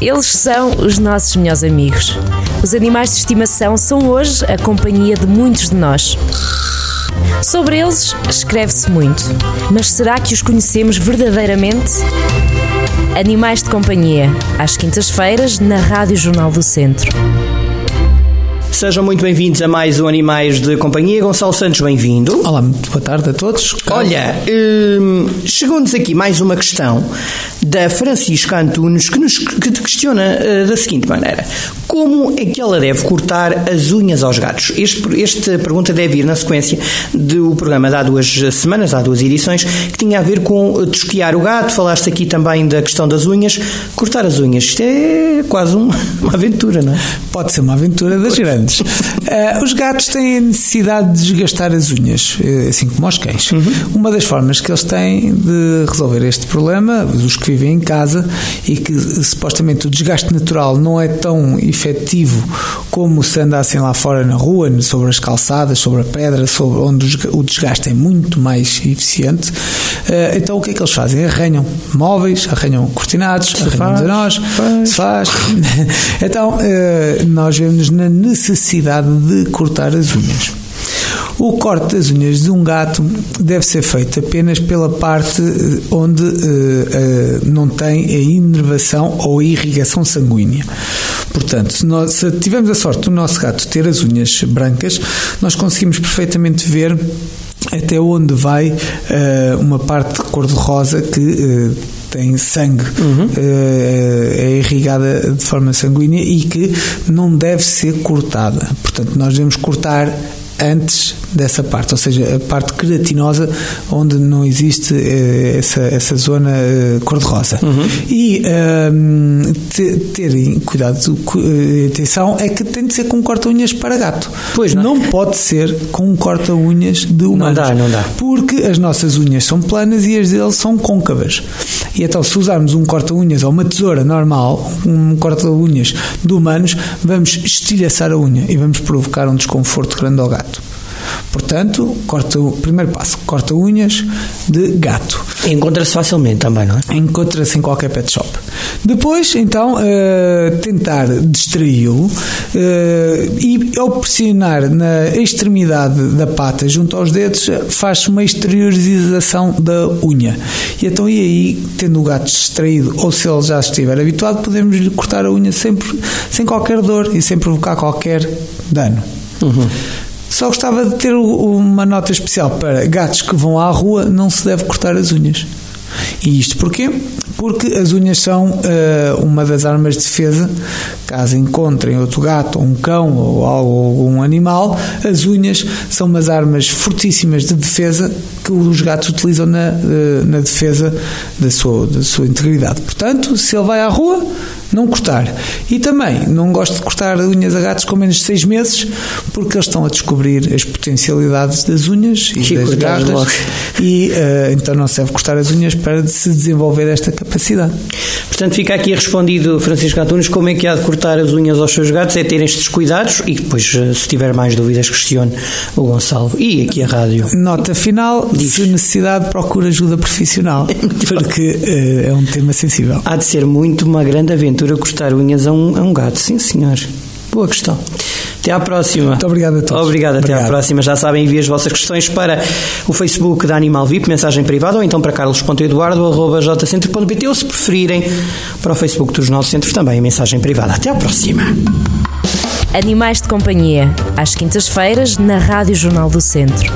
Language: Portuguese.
Eles são os nossos melhores amigos. Os animais de estimação são hoje a companhia de muitos de nós. Sobre eles escreve-se muito, mas será que os conhecemos verdadeiramente? Animais de Companhia, às quintas-feiras, na Rádio Jornal do Centro. Sejam muito bem-vindos a mais um Animais de Companhia. Gonçalo Santos, bem-vindo. Olá, muito boa tarde a todos. Olha, hum, chegou-nos aqui mais uma questão da Francisca Antunes que nos que te questiona uh, da seguinte maneira: Como é que ela deve cortar as unhas aos gatos? Este, esta pergunta deve ir na sequência do programa de há duas semanas, há duas edições, que tinha a ver com tosquiar o gato. Falaste aqui também da questão das unhas. Cortar as unhas, isto é quase uma, uma aventura, não é? Pode ser uma aventura das grandes. Uh, os gatos têm a necessidade de desgastar as unhas, eh, assim como os cães. Uhum. Uma das formas que eles têm de resolver este problema, os que vivem em casa e que supostamente o desgaste natural não é tão efetivo como se andassem lá fora na rua, sobre as calçadas, sobre a pedra, sobre onde o desgaste é muito mais eficiente. Uh, então o que é que eles fazem? Arranham móveis, arranham cortinados, se arranham nós, se faz. então uh, nós vemos na necessidade de cortar as unhas. O corte das unhas de um gato deve ser feito apenas pela parte eh, onde uh, uh, não tem a inervação ou a irrigação sanguínea. Portanto, se, nós, se tivermos a sorte do nosso gato ter as unhas brancas, nós conseguimos perfeitamente ver até onde vai uh, uma parte de cor-de-rosa que tem sangue, uhum. é irrigada de forma sanguínea e que não deve ser cortada. Portanto, nós devemos cortar antes dessa parte, ou seja, a parte queratinosa onde não existe eh, essa, essa zona eh, cor-de-rosa. Uhum. E um, ehm, terem cuidado, eh, atenção, é que tem de ser com corta-unhas para gato. Pois não. não pode ser com um corta-unhas de humanos. Não dá, não dá. Porque as nossas unhas são planas e as deles são côncavas. E então, se usarmos um corta-unhas ou uma tesoura normal, um corta-unhas de humanos, vamos estilhaçar a unha e vamos provocar um desconforto grande ao gato. Portanto, corta o primeiro passo, corta unhas de gato. Encontra-se facilmente também, não é? Encontra-se em qualquer pet shop. Depois, então, uh, tentar distraí-lo uh, e ao pressionar na extremidade da pata junto aos dedos, faz-se uma exteriorização da unha. E então, e aí, tendo o gato distraído ou se ele já estiver habituado, podemos lhe cortar a unha sempre, sem qualquer dor e sem provocar qualquer dano. Uhum. Só gostava de ter uma nota especial para gatos que vão à rua, não se deve cortar as unhas. E isto porquê? Porque as unhas são uh, uma das armas de defesa. Caso encontrem outro gato, ou um cão, ou algum animal, as unhas são umas armas fortíssimas de defesa que os gatos utilizam na, uh, na defesa da sua, da sua integridade. Portanto, se ele vai à rua, não cortar. E também não gosto de cortar unhas a gatos com menos de 6 meses, porque eles estão a descobrir as potencialidades das unhas e que das garras. E uh, então não se deve cortar as unhas para se desenvolver esta capacidade. Portanto, fica aqui respondido, Francisco Antunes, como é que há de cortar as unhas aos seus gatos, é ter estes cuidados e depois, eh, se tiver mais dúvidas, questione o Gonçalo. E aqui a rádio. Nota final, Diz. se necessidade, procura ajuda profissional, porque uh, é um tema sensível. Há de ser muito uma grande aventura aventura cortar unhas a um, a um gato. Sim, senhor. Boa questão. Até à próxima. Muito obrigado a todos. Obrigado, até Obrigado. à próxima. Já sabem, enviem as vossas questões para o Facebook da Animal VIP, mensagem privada, ou então para carlos.eduardo.jcentro.pt ou se preferirem para o Facebook do Jornal do Centro também, mensagem privada. Até à próxima. Animais de Companhia, às quintas-feiras, na Rádio Jornal do Centro.